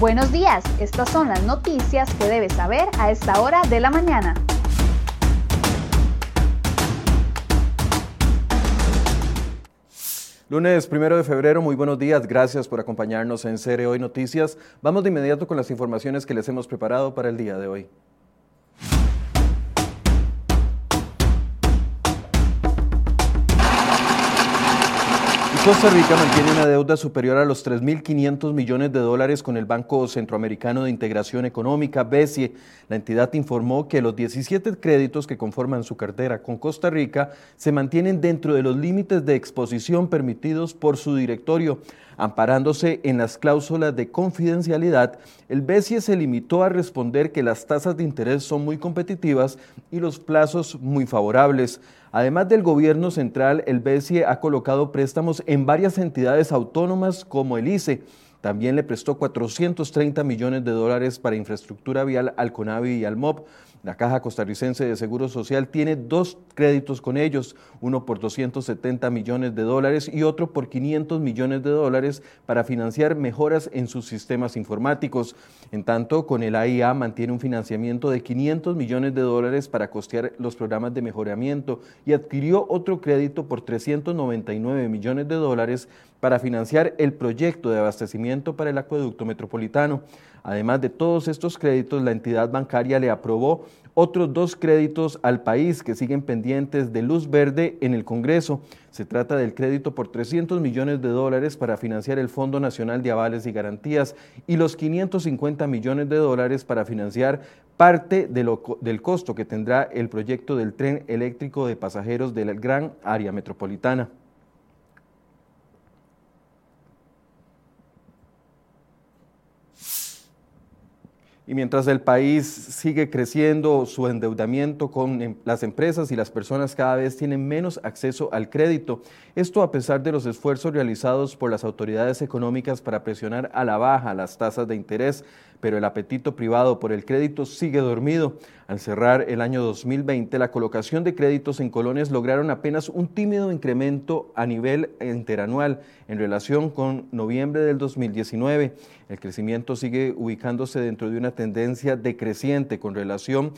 Buenos días, estas son las noticias que debes saber a esta hora de la mañana. Lunes primero de febrero, muy buenos días, gracias por acompañarnos en Cere Hoy Noticias. Vamos de inmediato con las informaciones que les hemos preparado para el día de hoy. Costa Rica mantiene una deuda superior a los 3.500 millones de dólares con el Banco Centroamericano de Integración Económica, BESIE. La entidad informó que los 17 créditos que conforman su cartera con Costa Rica se mantienen dentro de los límites de exposición permitidos por su directorio. Amparándose en las cláusulas de confidencialidad, el BESIE se limitó a responder que las tasas de interés son muy competitivas y los plazos muy favorables. Además del gobierno central, el BESIE ha colocado préstamos en varias entidades autónomas como el ICE. También le prestó 430 millones de dólares para infraestructura vial al CONAVI y al MOP. La Caja Costarricense de Seguro Social tiene dos créditos con ellos, uno por 270 millones de dólares y otro por 500 millones de dólares para financiar mejoras en sus sistemas informáticos. En tanto, con el AIA mantiene un financiamiento de 500 millones de dólares para costear los programas de mejoramiento y adquirió otro crédito por 399 millones de dólares para financiar el proyecto de abastecimiento para el acueducto metropolitano. Además de todos estos créditos, la entidad bancaria le aprobó otros dos créditos al país que siguen pendientes de luz verde en el Congreso. Se trata del crédito por 300 millones de dólares para financiar el Fondo Nacional de Avales y Garantías y los 550 millones de dólares para financiar parte del costo que tendrá el proyecto del tren eléctrico de pasajeros de la gran área metropolitana. Y mientras el país sigue creciendo, su endeudamiento con em, las empresas y las personas cada vez tienen menos acceso al crédito. Esto a pesar de los esfuerzos realizados por las autoridades económicas para presionar a la baja las tasas de interés pero el apetito privado por el crédito sigue dormido. Al cerrar el año 2020, la colocación de créditos en colones lograron apenas un tímido incremento a nivel interanual en relación con noviembre del 2019. El crecimiento sigue ubicándose dentro de una tendencia decreciente con relación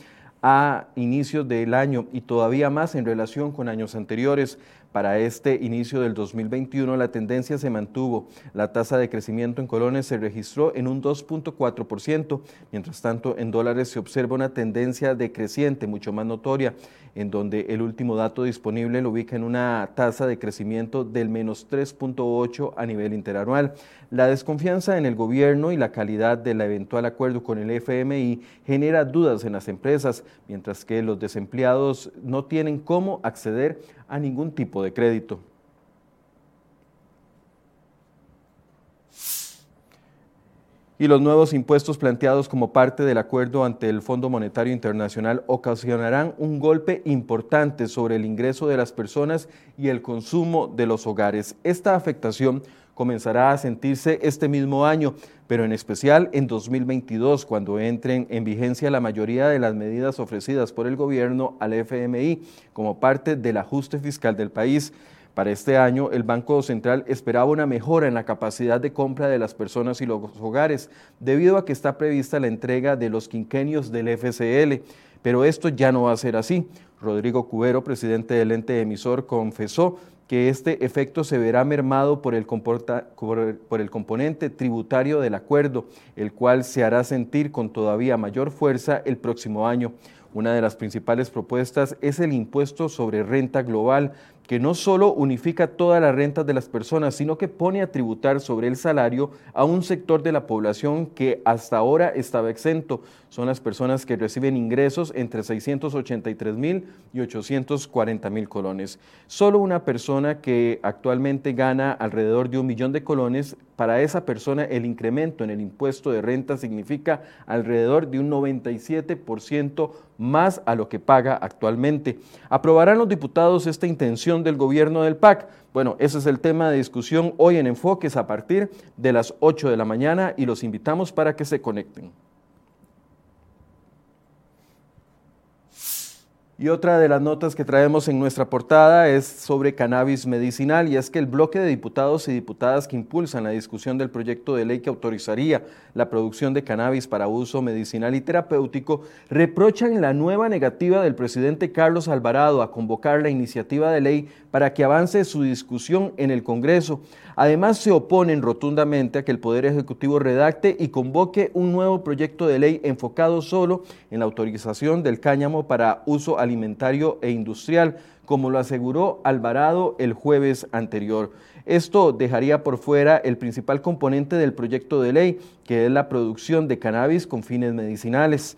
inicios del año y todavía más en relación con años anteriores. Para este inicio del 2021 la tendencia se mantuvo. La tasa de crecimiento en colones se registró en un 2.4%. Mientras tanto, en dólares se observa una tendencia decreciente mucho más notoria, en donde el último dato disponible lo ubica en una tasa de crecimiento del menos 3.8 a nivel interanual. La desconfianza en el gobierno y la calidad del eventual acuerdo con el FMI genera dudas en las empresas, mientras que los desempleados no tienen cómo acceder a ningún tipo de crédito. y los nuevos impuestos planteados como parte del acuerdo ante el Fondo Monetario Internacional ocasionarán un golpe importante sobre el ingreso de las personas y el consumo de los hogares. Esta afectación comenzará a sentirse este mismo año, pero en especial en 2022, cuando entren en vigencia la mayoría de las medidas ofrecidas por el gobierno al FMI como parte del ajuste fiscal del país. Para este año, el Banco Central esperaba una mejora en la capacidad de compra de las personas y los hogares, debido a que está prevista la entrega de los quinquenios del FCL. Pero esto ya no va a ser así. Rodrigo Cubero, presidente del ente emisor, confesó que este efecto se verá mermado por el, por el, componente tributario del acuerdo, el cual se hará sentir con todavía mayor fuerza el próximo año. Una de las principales propuestas es el impuesto sobre renta global, que no solo unifica todas las rentas de las personas, sino que pone a tributar sobre el salario a un sector de la población que hasta ahora estaba exento. Son las personas que reciben ingresos entre 683 mil y 840 mil colones. Solo una persona que actualmente gana alrededor de un millón de colones, para esa persona el incremento en el impuesto de renta significa alrededor de un 97% más a lo que paga actualmente. ¿Aprobarán los diputados esta intención del gobierno del PAC? Bueno, ese es el tema de discusión hoy en Enfoques a partir de las 8 de la mañana y los invitamos para que se conecten. Y otra de las notas que traemos en nuestra portada es sobre cannabis medicinal y es que el bloque de diputados y diputadas que impulsan la discusión del proyecto de ley que autorizaría la producción de cannabis para uso medicinal y terapéutico reprochan la nueva negativa del presidente Carlos Alvarado a convocar la iniciativa de ley para que avance su discusión en el Congreso. Además, se oponen rotundamente a que el Poder Ejecutivo redacte y convoque un nuevo proyecto de ley enfocado solo en la autorización del cáñamo para uso alimentario e industrial, como lo aseguró Alvarado el jueves anterior. Esto dejaría por fuera el principal componente del proyecto de ley, que es la producción de cannabis con fines medicinales.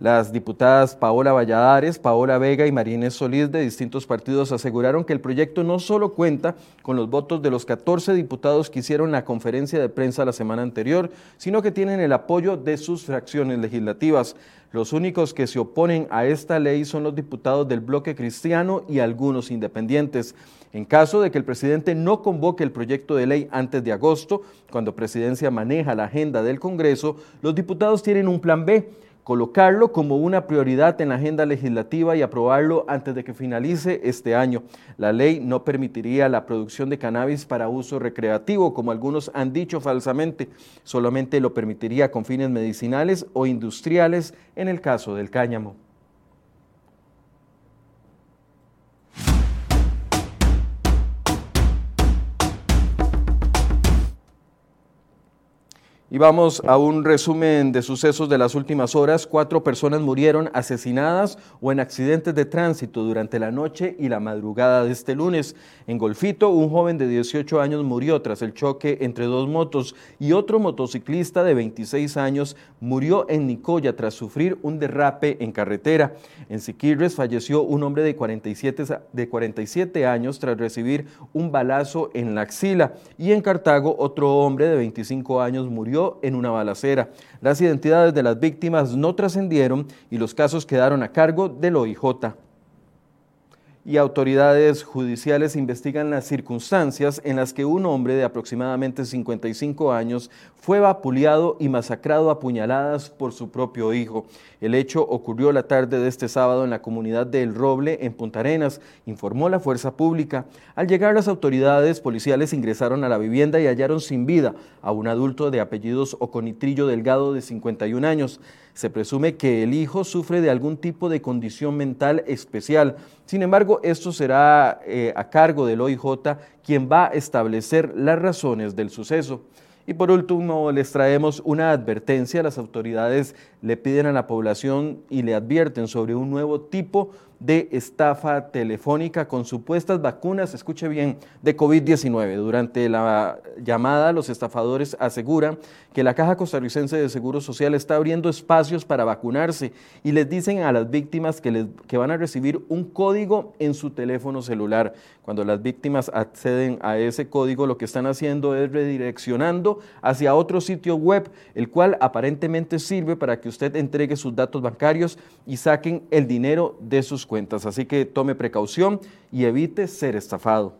Las diputadas Paola Valladares, Paola Vega y Marínez Solís de distintos partidos aseguraron que el proyecto no solo cuenta con los votos de los 14 diputados que hicieron la conferencia de prensa la semana anterior, sino que tienen el apoyo de sus fracciones legislativas. Los únicos que se oponen a esta ley son los diputados del bloque cristiano y algunos independientes. En caso de que el presidente no convoque el proyecto de ley antes de agosto, cuando presidencia maneja la agenda del Congreso, los diputados tienen un plan B colocarlo como una prioridad en la agenda legislativa y aprobarlo antes de que finalice este año. La ley no permitiría la producción de cannabis para uso recreativo, como algunos han dicho falsamente, solamente lo permitiría con fines medicinales o industriales en el caso del cáñamo. Y vamos a un resumen de sucesos de las últimas horas. Cuatro personas murieron asesinadas o en accidentes de tránsito durante la noche y la madrugada de este lunes. En Golfito, un joven de 18 años murió tras el choque entre dos motos y otro motociclista de 26 años murió en Nicoya tras sufrir un derrape en carretera. En Siquirres falleció un hombre de 47, de 47 años tras recibir un balazo en la axila. Y en Cartago, otro hombre de 25 años murió en una balacera. Las identidades de las víctimas no trascendieron y los casos quedaron a cargo del OIJ y autoridades judiciales investigan las circunstancias en las que un hombre de aproximadamente 55 años fue vapuleado y masacrado a puñaladas por su propio hijo. El hecho ocurrió la tarde de este sábado en la comunidad de El Roble, en Punta Arenas, informó la fuerza pública. Al llegar las autoridades policiales ingresaron a la vivienda y hallaron sin vida a un adulto de apellidos Oconitrillo Delgado de 51 años. Se presume que el hijo sufre de algún tipo de condición mental especial. Sin embargo, esto será eh, a cargo del OIJ quien va a establecer las razones del suceso. Y por último, les traemos una advertencia. Las autoridades le piden a la población y le advierten sobre un nuevo tipo de estafa telefónica con supuestas vacunas, escuche bien, de COVID-19. Durante la llamada, los estafadores aseguran que la Caja Costarricense de Seguro Social está abriendo espacios para vacunarse y les dicen a las víctimas que, les, que van a recibir un código en su teléfono celular. Cuando las víctimas acceden a ese código, lo que están haciendo es redireccionando hacia otro sitio web, el cual aparentemente sirve para que usted entregue sus datos bancarios y saquen el dinero de sus cuentas. Así que tome precaución y evite ser estafado.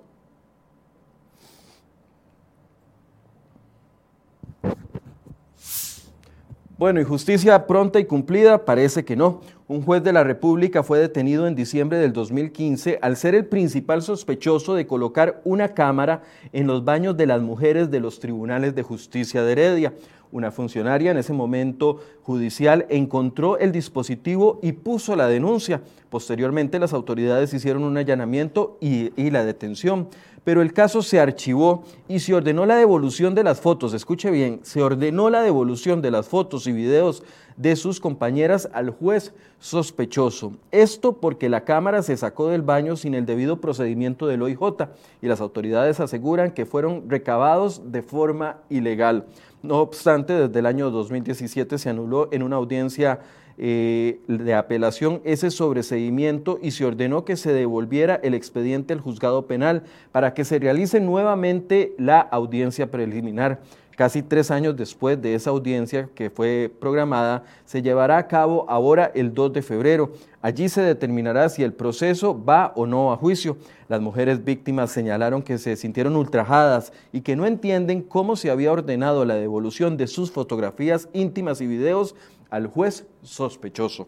Bueno, y justicia pronta y cumplida parece que no. Un juez de la República fue detenido en diciembre del 2015 al ser el principal sospechoso de colocar una cámara en los baños de las mujeres de los tribunales de justicia de Heredia. Una funcionaria en ese momento judicial encontró el dispositivo y puso la denuncia. Posteriormente las autoridades hicieron un allanamiento y, la detención, pero el caso se archivó y se ordenó la devolución de las fotos. Escuche bien, se ordenó la devolución de las fotos y videos de sus compañeras al juez sospechoso. Esto porque la cámara se sacó del baño sin el debido procedimiento del OIJ y las autoridades aseguran que fueron recabados de forma ilegal. No obstante, desde el año 2017 se anuló en una audiencia eh, de apelación ese sobreseimiento y se ordenó que se devolviera el expediente al juzgado penal para que se realice nuevamente la audiencia preliminar. Casi tres años después de esa audiencia que fue programada, se llevará a cabo ahora el 2 de febrero. Allí se determinará si el proceso va o no a juicio. Las mujeres víctimas señalaron que se sintieron ultrajadas y que no entienden cómo se había ordenado la devolución de sus fotografías íntimas y videos al juez sospechoso.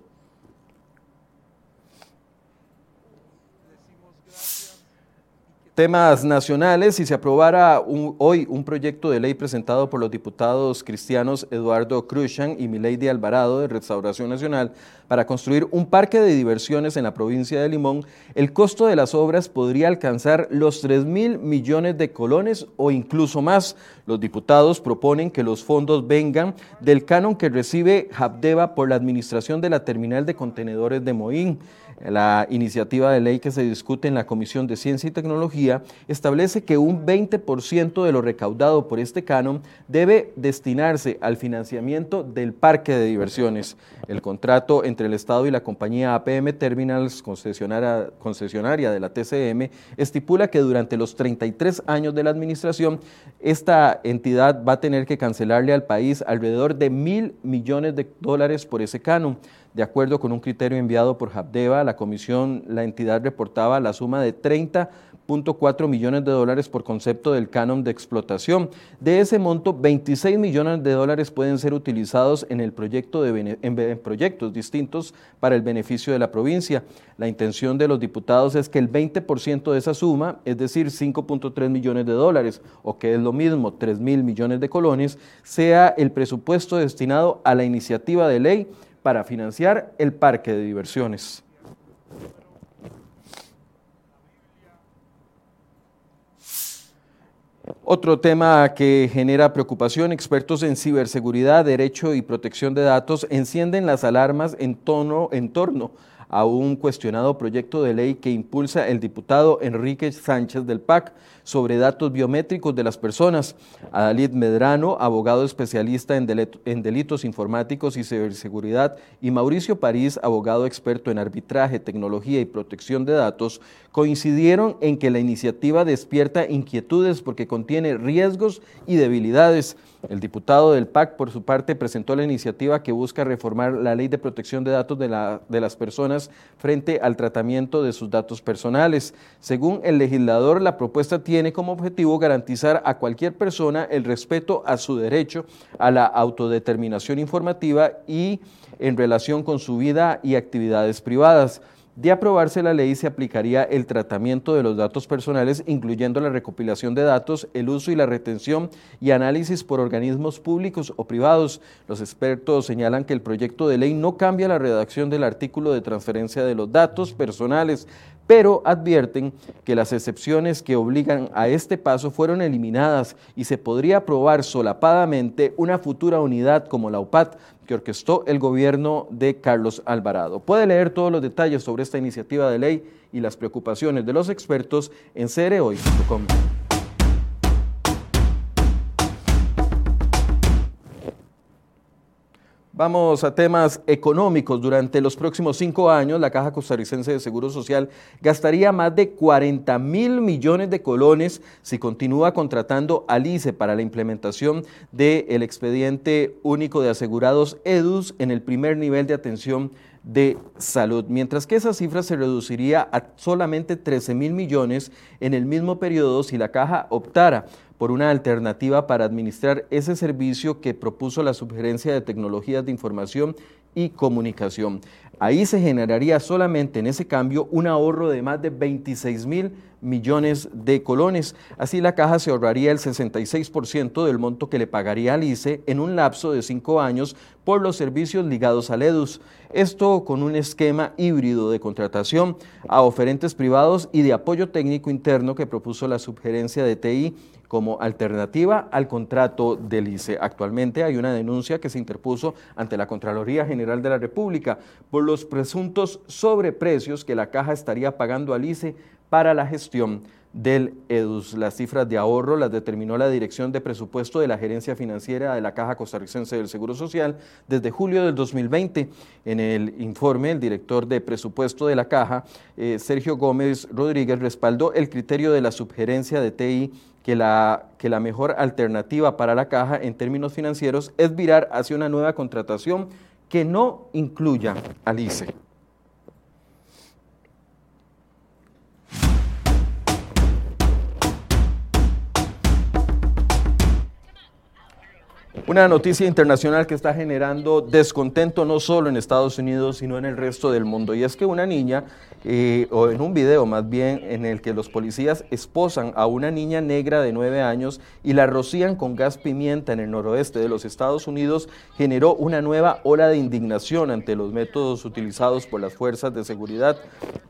Temas nacionales, si se aprobara hoy un proyecto de ley presentado por los diputados cristianos Eduardo Cruzan y Milady Alvarado de Restauración Nacional para construir un parque de diversiones en la provincia de Limón, el costo de las obras podría alcanzar los 3 mil millones de colones o incluso más. Los diputados proponen que los fondos vengan del canon que recibe Habdeba por la administración de la terminal de contenedores de Moín. La iniciativa de ley que se discute en la Comisión de Ciencia y Tecnología establece que un 20% de lo recaudado por este canon debe destinarse al financiamiento del parque de diversiones. El contrato entre el Estado y la compañía APM Terminals, concesionaria, de la TCM, estipula que durante los 33 años de la administración, esta entidad va a tener que cancelarle al país alrededor de mil millones de dólares por ese canon. De acuerdo con un criterio enviado por Habdeba, la comisión, la entidad reportaba la suma de 30.4 millones de dólares por concepto del canon de explotación. De ese monto, 26 millones de dólares pueden ser utilizados en, el proyecto de, en proyectos distintos para el beneficio de la provincia. La intención de los diputados es que el 20% de esa suma, es decir, 5.3 millones de dólares, o que es lo mismo, 3 mil millones de colones, sea el presupuesto destinado a la iniciativa de ley para financiar el parque de diversiones. Otro tema que genera preocupación, expertos en ciberseguridad, derecho y protección de datos encienden las alarmas en, tono, en torno a un cuestionado proyecto de ley que impulsa el diputado Enrique Sánchez del PAC sobre datos biométricos de las personas. Adalid Medrano, abogado especialista en, delitos informáticos y ciberseguridad, y Mauricio París, abogado experto en arbitraje, tecnología y protección de datos, coincidieron en que la iniciativa despierta inquietudes porque contiene riesgos y debilidades. El diputado del PAC, por su parte, presentó la iniciativa que busca reformar la ley de protección de datos de, de, las personas frente al tratamiento de sus datos personales. Según el legislador, la propuesta tiene como objetivo garantizar a cualquier persona el respeto a su derecho a la autodeterminación informativa y en relación con su vida y actividades privadas. De aprobarse la ley se aplicaría el tratamiento de los datos personales, incluyendo la recopilación de datos, el uso y la retención y análisis por organismos públicos o privados. Los expertos señalan que el proyecto de ley no cambia la redacción del artículo de transferencia de los datos personales, pero advierten que las excepciones que obligan a este paso fueron eliminadas y se podría aprobar solapadamente una futura unidad como la UPAT que orquestó el gobierno de Carlos Alvarado. Puede leer todos los detalles sobre esta iniciativa de ley y las preocupaciones de los expertos en cereoy.com. Vamos a temas económicos. Durante los próximos cinco años, la Caja Costarricense de Seguro Social gastaría más de 40 mil millones de colones si continúa contratando al ICE para la implementación del expediente único de asegurados EDUS en el primer nivel de atención de salud, mientras que esa cifra se reduciría a solamente 13 mil millones en el mismo periodo si la caja optara por una alternativa para administrar ese servicio que propuso la Sugerencia de Tecnologías de Información y Comunicación. Ahí se generaría solamente en ese cambio un ahorro de más de 26 mil millones de colones. Así la caja se ahorraría el 66% del monto que le pagaría al ICE en un lapso de cinco años por los servicios ligados al EDUS. Esto con un esquema híbrido de contratación a oferentes privados y de apoyo técnico interno que propuso la subgerencia de TI como alternativa al contrato del ICE. Actualmente hay una denuncia que se interpuso ante la Contraloría General de la República por los presuntos sobreprecios que la caja estaría pagando al ICE para la gestión del EDUS. Las cifras de ahorro las determinó la Dirección de Presupuesto de la Gerencia Financiera de la Caja Costarricense del Seguro Social desde julio del 2020. En el informe, el director de presupuesto de la Caja, eh, Sergio Gómez Rodríguez, respaldó el criterio de la subgerencia de TI que la, que la mejor alternativa para la Caja en términos financieros es virar hacia una nueva contratación que no incluya al ICE. Una noticia internacional que está generando descontento no solo en Estados Unidos, sino en el resto del mundo. Y es que una niña o en un video más bien, en el que los policías esposan a una niña negra de nueve años y la rocían con gas pimienta en el noroeste de los Estados Unidos, generó una nueva ola de indignación ante los métodos utilizados por las fuerzas de seguridad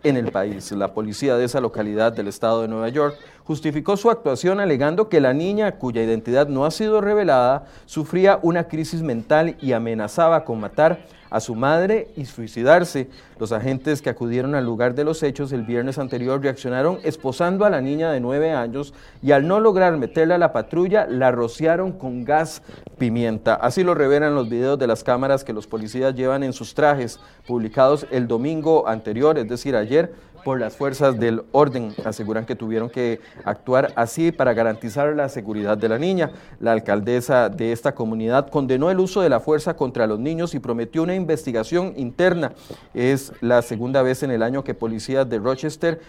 en el país. La policía de esa localidad del estado de Nueva York justificó su actuación alegando que la niña, cuya identidad no ha sido revelada, sufría una crisis mental y amenazaba con matar a su madre y suicidarse. Los agentes que acudieron al lugar de los hechos el viernes anterior reaccionaron esposando a la niña de nueve años y al no lograr meterla a la patrulla, la rociaron con gas pimienta. Así lo revelan los videos de las cámaras que los policías llevan en sus trajes, publicados el domingo anterior, es decir, ayer, por las fuerzas del orden. Aseguran que tuvieron que actuar así para garantizar la seguridad de la niña. La alcaldesa de esta comunidad condenó el uso de la fuerza contra los niños y prometió una investigación interna. Es la segunda vez en el año que policías de Rochester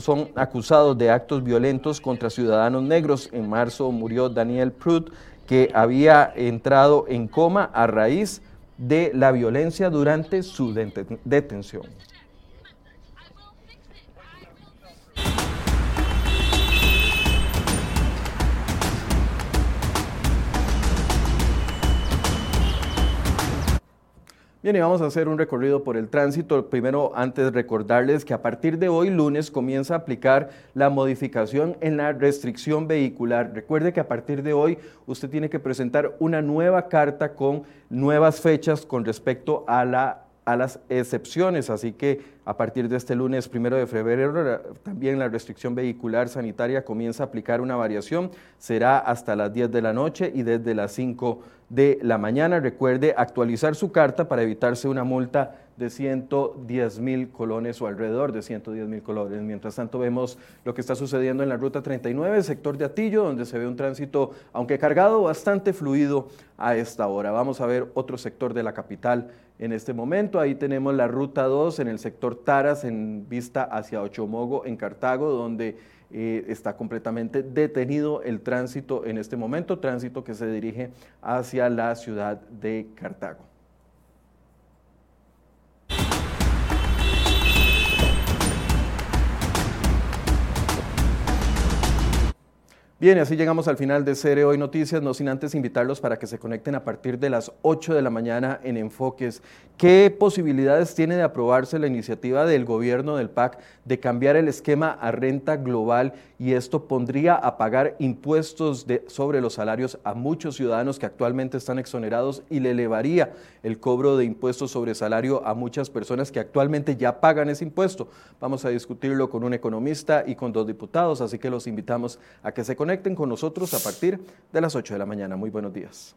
son acusados de actos violentos contra ciudadanos negros. En marzo murió Daniel Pruitt, que había entrado en coma a raíz de la violencia durante su detención. Bien, y vamos a hacer un recorrido por el tránsito. Primero, antes recordarles que a partir de hoy, lunes, comienza a aplicar la modificación en la restricción vehicular. Recuerde que a partir de hoy usted tiene que presentar una nueva carta con nuevas fechas con respecto a la a las excepciones, así que a partir de este lunes primero de febrero también la restricción vehicular sanitaria comienza a aplicar una variación, será hasta las 10 de la noche y desde las 5 de la mañana. Recuerde actualizar su carta para evitarse una multa de 110 mil colones o alrededor de 110 mil colones. Mientras tanto vemos lo que está sucediendo en la ruta 39, el sector de Atillo, donde se ve un tránsito, aunque cargado, bastante fluido a esta hora. Vamos a ver otro sector de la capital en este momento. Ahí tenemos la ruta 2 en el sector Taras en vista hacia Ochomogo en Cartago, donde eh, está completamente detenido el tránsito en este momento, tránsito que se dirige hacia la ciudad de Cartago. Bien, así llegamos al final de Cere Hoy Noticias, no sin antes invitarlos para que se conecten a partir de las 8 de la mañana en Enfoques. ¿Qué posibilidades tiene de aprobarse la iniciativa del gobierno del PAC de cambiar el esquema a renta global y esto pondría a pagar impuestos sobre los salarios a muchos ciudadanos que actualmente están exonerados y le elevaría el cobro de impuestos sobre salario a muchas personas que actualmente ya pagan ese impuesto? Vamos a discutirlo con un economista y con dos diputados, así que los invitamos a que se conecten con nosotros a partir de las 8 de la mañana. Muy buenos días.